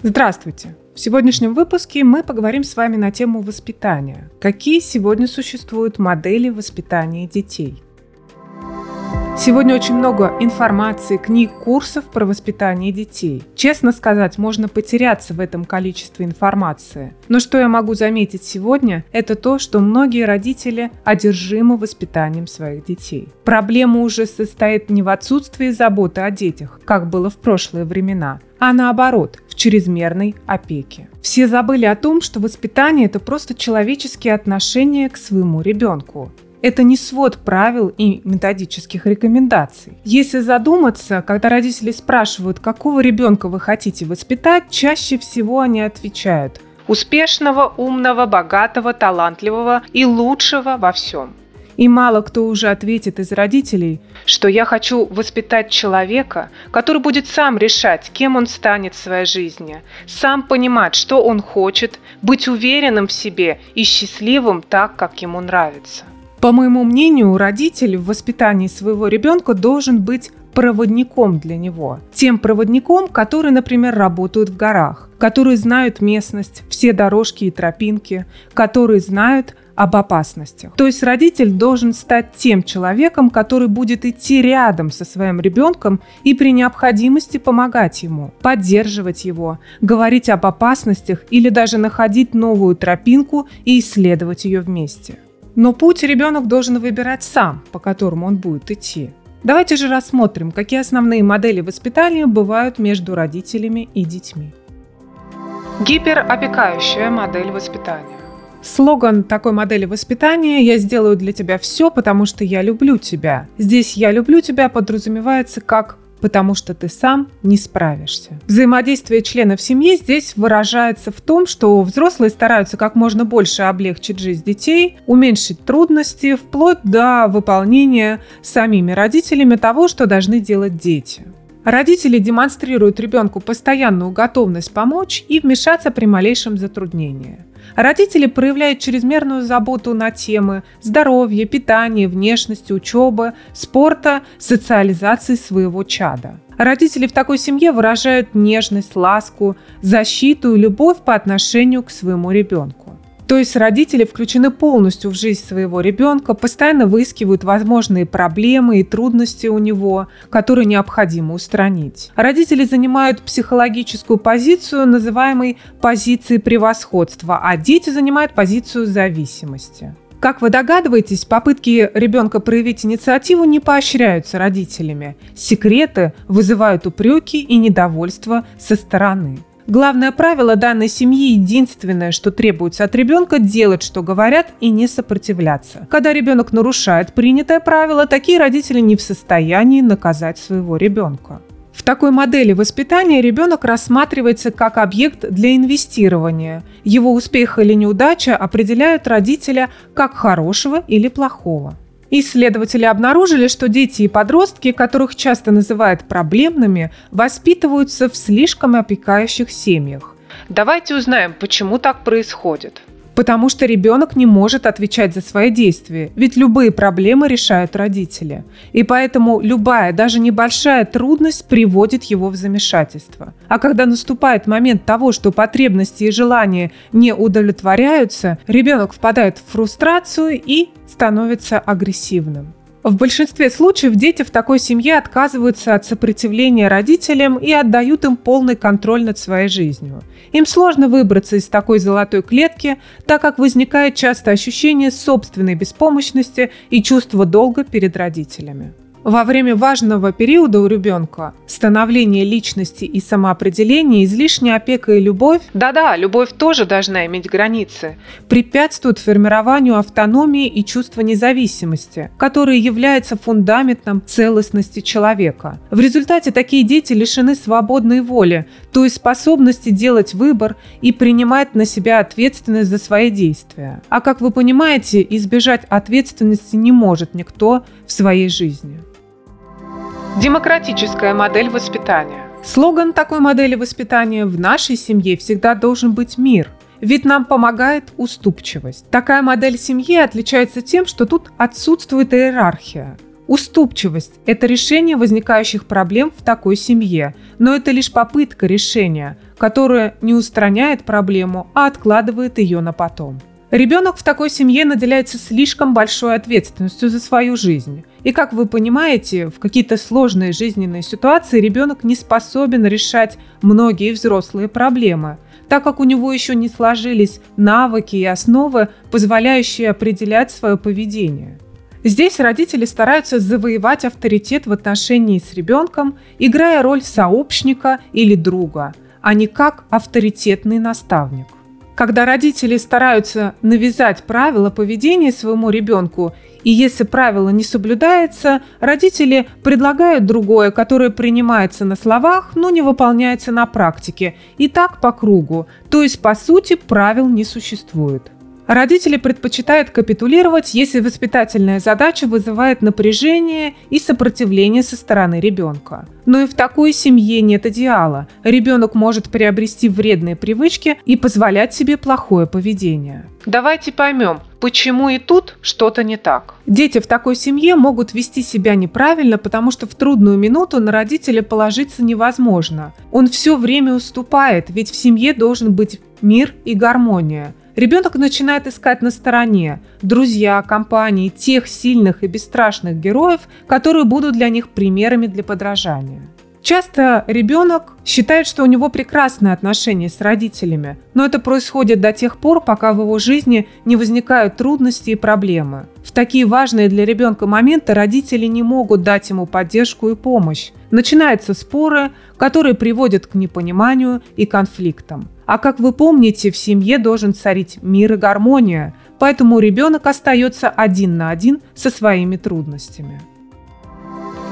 Здравствуйте! В сегодняшнем выпуске мы поговорим с вами на тему воспитания. Какие сегодня существуют модели воспитания детей? Сегодня очень много информации, книг, курсов про воспитание детей. Честно сказать, можно потеряться в этом количестве информации. Но что я могу заметить сегодня, это то, что многие родители одержимы воспитанием своих детей. Проблема уже состоит не в отсутствии заботы о детях, как было в прошлые времена, а наоборот, в чрезмерной опеке. Все забыли о том, что воспитание – это просто человеческие отношения к своему ребенку. Это не свод правил и методических рекомендаций. Если задуматься, когда родители спрашивают, какого ребенка вы хотите воспитать, чаще всего они отвечают успешного, умного, богатого, талантливого и лучшего во всем. И мало кто уже ответит из родителей, что я хочу воспитать человека, который будет сам решать, кем он станет в своей жизни, сам понимать, что он хочет, быть уверенным в себе и счастливым так, как ему нравится. По моему мнению, родитель в воспитании своего ребенка должен быть проводником для него. Тем проводником, которые, например, работают в горах, которые знают местность, все дорожки и тропинки, которые знают об опасностях. То есть родитель должен стать тем человеком, который будет идти рядом со своим ребенком и при необходимости помогать ему, поддерживать его, говорить об опасностях или даже находить новую тропинку и исследовать ее вместе. Но путь ребенок должен выбирать сам, по которому он будет идти. Давайте же рассмотрим, какие основные модели воспитания бывают между родителями и детьми. Гиперопекающая модель воспитания. Слоган такой модели воспитания «Я сделаю для тебя все, потому что я люблю тебя». Здесь «я люблю тебя» подразумевается как потому что ты сам не справишься. Взаимодействие членов семьи здесь выражается в том, что взрослые стараются как можно больше облегчить жизнь детей, уменьшить трудности, вплоть до выполнения самими родителями того, что должны делать дети. Родители демонстрируют ребенку постоянную готовность помочь и вмешаться при малейшем затруднении. Родители проявляют чрезмерную заботу на темы здоровья, питания, внешности, учебы, спорта, социализации своего чада. Родители в такой семье выражают нежность, ласку, защиту и любовь по отношению к своему ребенку. То есть родители включены полностью в жизнь своего ребенка, постоянно выискивают возможные проблемы и трудности у него, которые необходимо устранить. Родители занимают психологическую позицию, называемой позицией превосходства, а дети занимают позицию зависимости. Как вы догадываетесь, попытки ребенка проявить инициативу не поощряются родителями. Секреты вызывают упреки и недовольство со стороны. Главное правило данной семьи единственное, что требуется от ребенка – делать, что говорят, и не сопротивляться. Когда ребенок нарушает принятое правило, такие родители не в состоянии наказать своего ребенка. В такой модели воспитания ребенок рассматривается как объект для инвестирования. Его успех или неудача определяют родителя как хорошего или плохого. Исследователи обнаружили, что дети и подростки, которых часто называют проблемными, воспитываются в слишком опекающих семьях. Давайте узнаем, почему так происходит. Потому что ребенок не может отвечать за свои действия, ведь любые проблемы решают родители. И поэтому любая, даже небольшая трудность приводит его в замешательство. А когда наступает момент того, что потребности и желания не удовлетворяются, ребенок впадает в фрустрацию и становится агрессивным. В большинстве случаев дети в такой семье отказываются от сопротивления родителям и отдают им полный контроль над своей жизнью. Им сложно выбраться из такой золотой клетки, так как возникает часто ощущение собственной беспомощности и чувство долга перед родителями. Во время важного периода у ребенка становления личности и самоопределения излишняя опека и любовь, да-да, любовь тоже должна иметь границы, препятствуют формированию автономии и чувства независимости, которые являются фундаментом целостности человека. В результате такие дети лишены свободной воли, то есть способности делать выбор и принимать на себя ответственность за свои действия. А как вы понимаете, избежать ответственности не может никто в своей жизни. Демократическая модель воспитания. Слоган такой модели воспитания в нашей семье всегда должен быть мир. Ведь нам помогает уступчивость. Такая модель семьи отличается тем, что тут отсутствует иерархия. Уступчивость – это решение возникающих проблем в такой семье, но это лишь попытка решения, которая не устраняет проблему, а откладывает ее на потом. Ребенок в такой семье наделяется слишком большой ответственностью за свою жизнь. И как вы понимаете, в какие-то сложные жизненные ситуации ребенок не способен решать многие взрослые проблемы, так как у него еще не сложились навыки и основы, позволяющие определять свое поведение. Здесь родители стараются завоевать авторитет в отношении с ребенком, играя роль сообщника или друга, а не как авторитетный наставник. Когда родители стараются навязать правила поведения своему ребенку, и если правило не соблюдается, родители предлагают другое, которое принимается на словах, но не выполняется на практике, и так по кругу, то есть по сути правил не существует. Родители предпочитают капитулировать, если воспитательная задача вызывает напряжение и сопротивление со стороны ребенка. Но и в такой семье нет идеала. Ребенок может приобрести вредные привычки и позволять себе плохое поведение. Давайте поймем, почему и тут что-то не так. Дети в такой семье могут вести себя неправильно, потому что в трудную минуту на родителя положиться невозможно. Он все время уступает, ведь в семье должен быть мир и гармония. Ребенок начинает искать на стороне друзья, компании, тех сильных и бесстрашных героев, которые будут для них примерами для подражания. Часто ребенок считает, что у него прекрасные отношения с родителями, но это происходит до тех пор, пока в его жизни не возникают трудности и проблемы. В такие важные для ребенка моменты родители не могут дать ему поддержку и помощь. Начинаются споры, которые приводят к непониманию и конфликтам. А как вы помните, в семье должен царить мир и гармония, поэтому ребенок остается один на один со своими трудностями.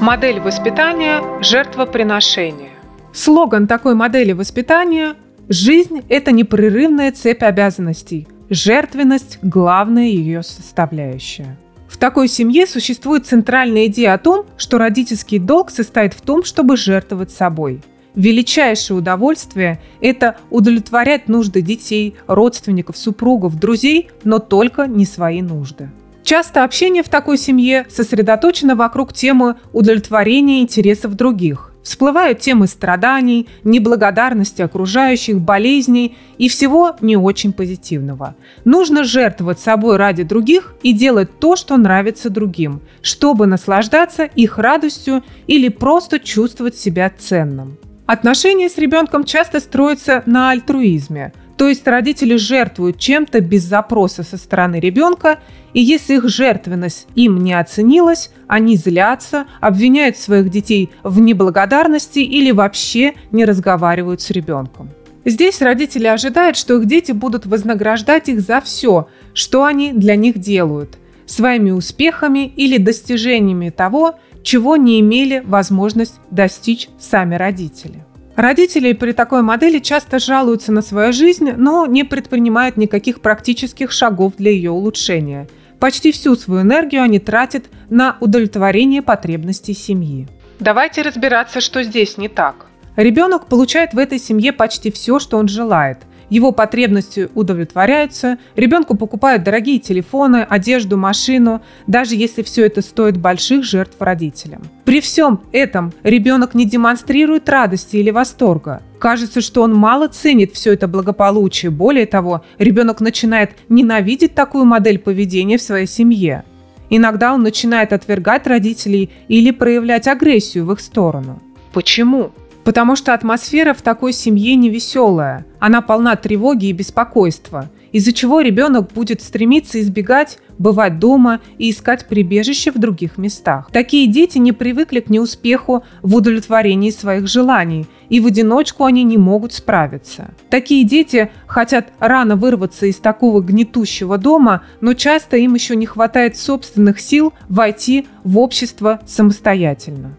Модель воспитания – жертвоприношение. Слоган такой модели воспитания – «Жизнь – это непрерывная цепь обязанностей, жертвенность – главная ее составляющая». В такой семье существует центральная идея о том, что родительский долг состоит в том, чтобы жертвовать собой – величайшее удовольствие – это удовлетворять нужды детей, родственников, супругов, друзей, но только не свои нужды. Часто общение в такой семье сосредоточено вокруг темы удовлетворения интересов других. Всплывают темы страданий, неблагодарности окружающих, болезней и всего не очень позитивного. Нужно жертвовать собой ради других и делать то, что нравится другим, чтобы наслаждаться их радостью или просто чувствовать себя ценным. Отношения с ребенком часто строятся на альтруизме, то есть родители жертвуют чем-то без запроса со стороны ребенка, и если их жертвенность им не оценилась, они злятся, обвиняют своих детей в неблагодарности или вообще не разговаривают с ребенком. Здесь родители ожидают, что их дети будут вознаграждать их за все, что они для них делают, своими успехами или достижениями того, чего не имели возможность достичь сами родители. Родители при такой модели часто жалуются на свою жизнь, но не предпринимают никаких практических шагов для ее улучшения. Почти всю свою энергию они тратят на удовлетворение потребностей семьи. Давайте разбираться, что здесь не так. Ребенок получает в этой семье почти все, что он желает – его потребности удовлетворяются, ребенку покупают дорогие телефоны, одежду, машину, даже если все это стоит больших жертв родителям. При всем этом ребенок не демонстрирует радости или восторга. Кажется, что он мало ценит все это благополучие. Более того, ребенок начинает ненавидеть такую модель поведения в своей семье. Иногда он начинает отвергать родителей или проявлять агрессию в их сторону. Почему? Потому что атмосфера в такой семье не веселая. Она полна тревоги и беспокойства, из-за чего ребенок будет стремиться избегать бывать дома и искать прибежище в других местах. Такие дети не привыкли к неуспеху в удовлетворении своих желаний, и в одиночку они не могут справиться. Такие дети хотят рано вырваться из такого гнетущего дома, но часто им еще не хватает собственных сил войти в общество самостоятельно.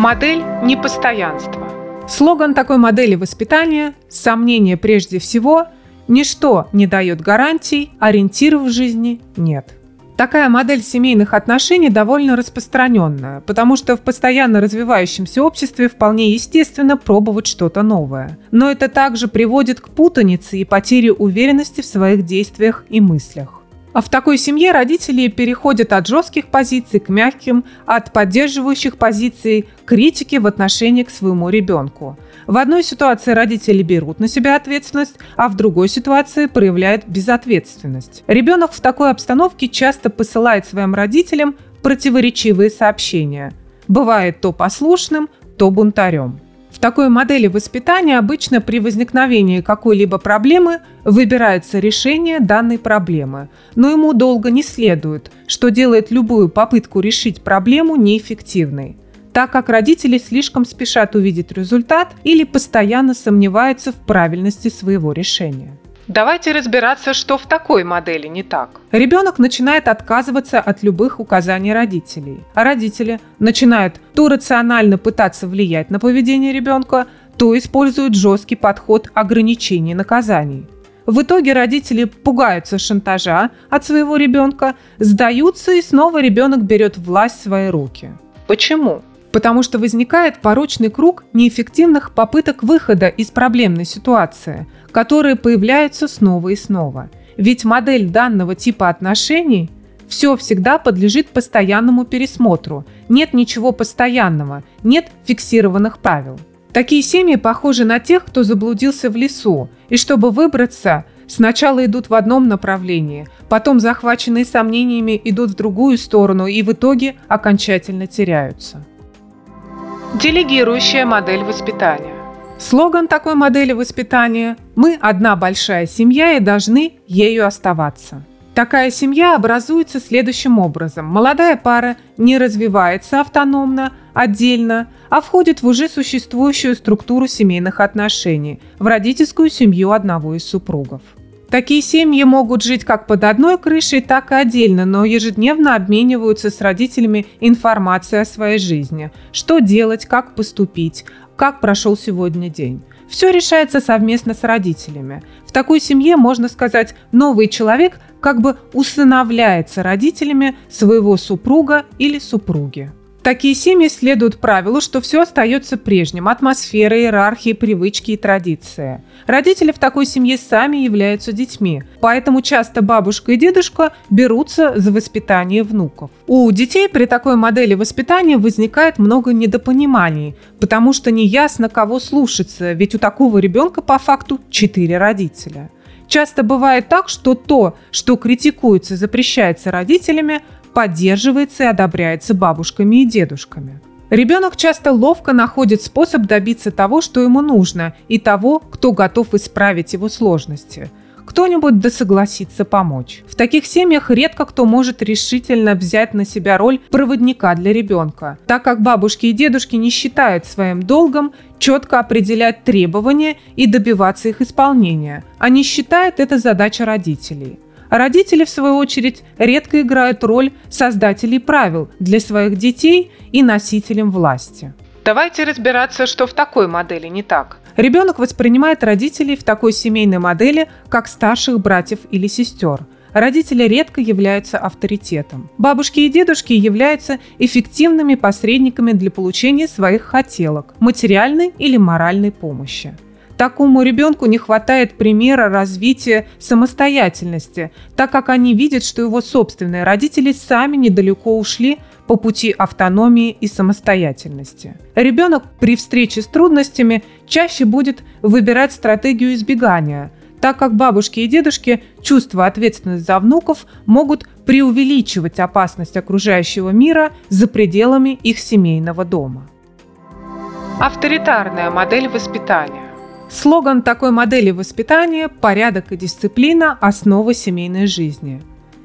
Модель непостоянства. Слоган такой модели воспитания – сомнение прежде всего, ничто не дает гарантий, ориентиров в жизни нет. Такая модель семейных отношений довольно распространенная, потому что в постоянно развивающемся обществе вполне естественно пробовать что-то новое. Но это также приводит к путанице и потере уверенности в своих действиях и мыслях. А в такой семье родители переходят от жестких позиций к мягким, от поддерживающих позиций к критике в отношении к своему ребенку. В одной ситуации родители берут на себя ответственность, а в другой ситуации проявляют безответственность. Ребенок в такой обстановке часто посылает своим родителям противоречивые сообщения. Бывает то послушным, то бунтарем. В такой модели воспитания обычно при возникновении какой-либо проблемы выбирается решение данной проблемы, но ему долго не следует, что делает любую попытку решить проблему неэффективной так как родители слишком спешат увидеть результат или постоянно сомневаются в правильности своего решения. Давайте разбираться, что в такой модели не так. Ребенок начинает отказываться от любых указаний родителей, а родители начинают то рационально пытаться влиять на поведение ребенка, то используют жесткий подход ограничений наказаний. В итоге родители пугаются шантажа от своего ребенка, сдаются и снова ребенок берет власть в свои руки. Почему? Потому что возникает порочный круг неэффективных попыток выхода из проблемной ситуации, которые появляются снова и снова. Ведь модель данного типа отношений все всегда подлежит постоянному пересмотру. Нет ничего постоянного, нет фиксированных правил. Такие семьи похожи на тех, кто заблудился в лесу, и чтобы выбраться, сначала идут в одном направлении, потом захваченные сомнениями идут в другую сторону и в итоге окончательно теряются. Делегирующая модель воспитания. Слоган такой модели воспитания «Мы одна большая семья и должны ею оставаться». Такая семья образуется следующим образом. Молодая пара не развивается автономно, отдельно, а входит в уже существующую структуру семейных отношений, в родительскую семью одного из супругов. Такие семьи могут жить как под одной крышей, так и отдельно, но ежедневно обмениваются с родителями информацией о своей жизни. Что делать, как поступить, как прошел сегодня день. Все решается совместно с родителями. В такой семье, можно сказать, новый человек как бы усыновляется родителями своего супруга или супруги. Такие семьи следуют правилу, что все остается прежним – атмосфера, иерархии, привычки и традиции. Родители в такой семье сами являются детьми, поэтому часто бабушка и дедушка берутся за воспитание внуков. У детей при такой модели воспитания возникает много недопониманий, потому что неясно, кого слушаться, ведь у такого ребенка по факту четыре родителя. Часто бывает так, что то, что критикуется и запрещается родителями, поддерживается и одобряется бабушками и дедушками. Ребенок часто ловко находит способ добиться того, что ему нужно, и того, кто готов исправить его сложности. Кто-нибудь да согласится помочь. В таких семьях редко кто может решительно взять на себя роль проводника для ребенка, так как бабушки и дедушки не считают своим долгом четко определять требования и добиваться их исполнения. Они считают это задача родителей. Родители, в свою очередь, редко играют роль создателей правил для своих детей и носителям власти. Давайте разбираться, что в такой модели не так. Ребенок воспринимает родителей в такой семейной модели как старших братьев или сестер. Родители редко являются авторитетом. Бабушки и дедушки являются эффективными посредниками для получения своих хотелок, материальной или моральной помощи. Такому ребенку не хватает примера развития самостоятельности, так как они видят, что его собственные родители сами недалеко ушли по пути автономии и самостоятельности. Ребенок при встрече с трудностями чаще будет выбирать стратегию избегания, так как бабушки и дедушки, чувствуя ответственность за внуков, могут преувеличивать опасность окружающего мира за пределами их семейного дома. Авторитарная модель воспитания. Слоган такой модели воспитания «Порядок и дисциплина – основа семейной жизни».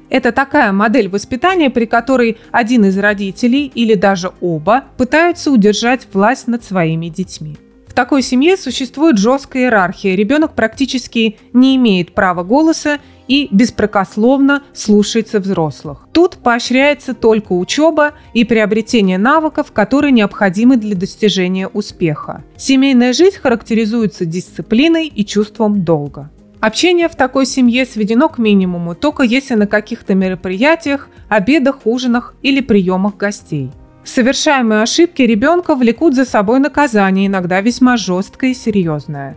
Это такая модель воспитания, при которой один из родителей или даже оба пытаются удержать власть над своими детьми. В такой семье существует жесткая иерархия. Ребенок практически не имеет права голоса и беспрекословно слушается взрослых. Тут поощряется только учеба и приобретение навыков, которые необходимы для достижения успеха. Семейная жизнь характеризуется дисциплиной и чувством долга. Общение в такой семье сведено к минимуму, только если на каких-то мероприятиях, обедах, ужинах или приемах гостей. Совершаемые ошибки ребенка влекут за собой наказание, иногда весьма жесткое и серьезное.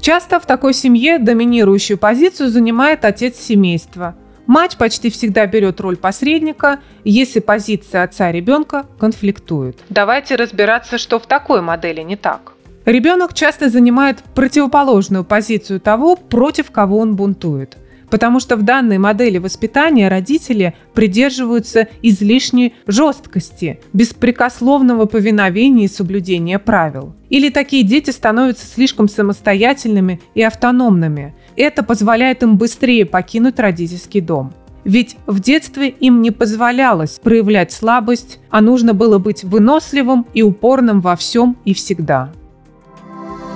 Часто в такой семье доминирующую позицию занимает отец семейства. Мать почти всегда берет роль посредника, если позиция отца ребенка конфликтует. Давайте разбираться, что в такой модели не так. Ребенок часто занимает противоположную позицию того, против кого он бунтует. Потому что в данной модели воспитания родители придерживаются излишней жесткости, беспрекословного повиновения и соблюдения правил. Или такие дети становятся слишком самостоятельными и автономными. Это позволяет им быстрее покинуть родительский дом. Ведь в детстве им не позволялось проявлять слабость, а нужно было быть выносливым и упорным во всем и всегда.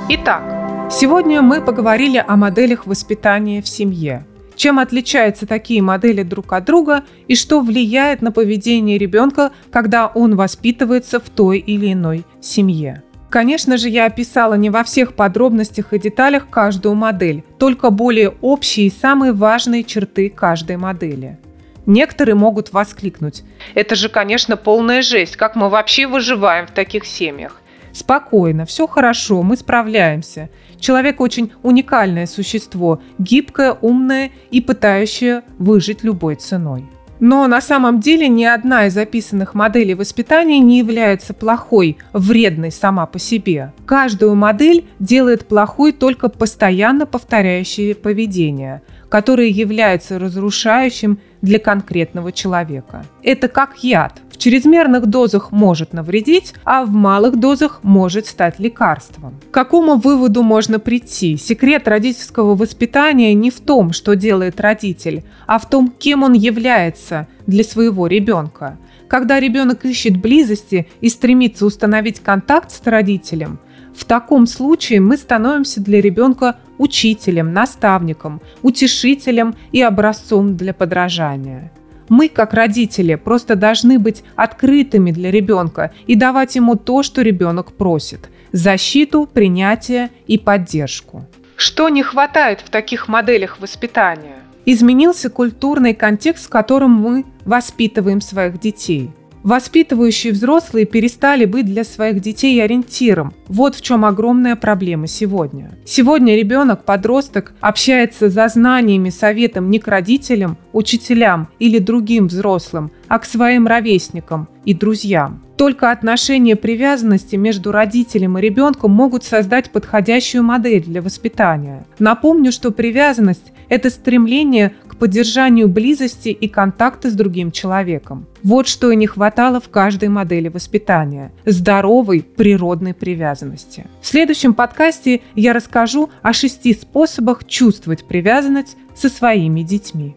Итак, сегодня мы поговорили о моделях воспитания в семье. Чем отличаются такие модели друг от друга и что влияет на поведение ребенка, когда он воспитывается в той или иной семье. Конечно же, я описала не во всех подробностях и деталях каждую модель, только более общие и самые важные черты каждой модели. Некоторые могут воскликнуть. Это же, конечно, полная жесть. Как мы вообще выживаем в таких семьях? Спокойно, все хорошо, мы справляемся. Человек очень уникальное существо, гибкое, умное и пытающее выжить любой ценой. Но на самом деле ни одна из описанных моделей воспитания не является плохой, вредной сама по себе. Каждую модель делает плохой только постоянно повторяющее поведение, которое является разрушающим для конкретного человека. Это как яд. В чрезмерных дозах может навредить, а в малых дозах может стать лекарством. К какому выводу можно прийти? Секрет родительского воспитания не в том, что делает родитель, а в том, кем он является для своего ребенка. Когда ребенок ищет близости и стремится установить контакт с родителем – в таком случае мы становимся для ребенка учителем, наставником, утешителем и образцом для подражания. Мы, как родители, просто должны быть открытыми для ребенка и давать ему то, что ребенок просит – защиту, принятие и поддержку. Что не хватает в таких моделях воспитания? Изменился культурный контекст, в котором мы воспитываем своих детей – Воспитывающие взрослые перестали быть для своих детей ориентиром. Вот в чем огромная проблема сегодня. Сегодня ребенок, подросток, общается за знаниями, советом не к родителям, учителям или другим взрослым, а к своим ровесникам и друзьям. Только отношения привязанности между родителем и ребенком могут создать подходящую модель для воспитания. Напомню, что привязанность – это стремление к поддержанию близости и контакта с другим человеком. Вот что и не хватало в каждой модели воспитания – здоровой природной привязанности. В следующем подкасте я расскажу о шести способах чувствовать привязанность со своими детьми.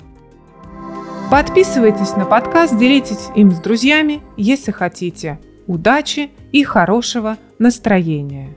Подписывайтесь на подкаст, делитесь им с друзьями, если хотите. Удачи и хорошего настроения!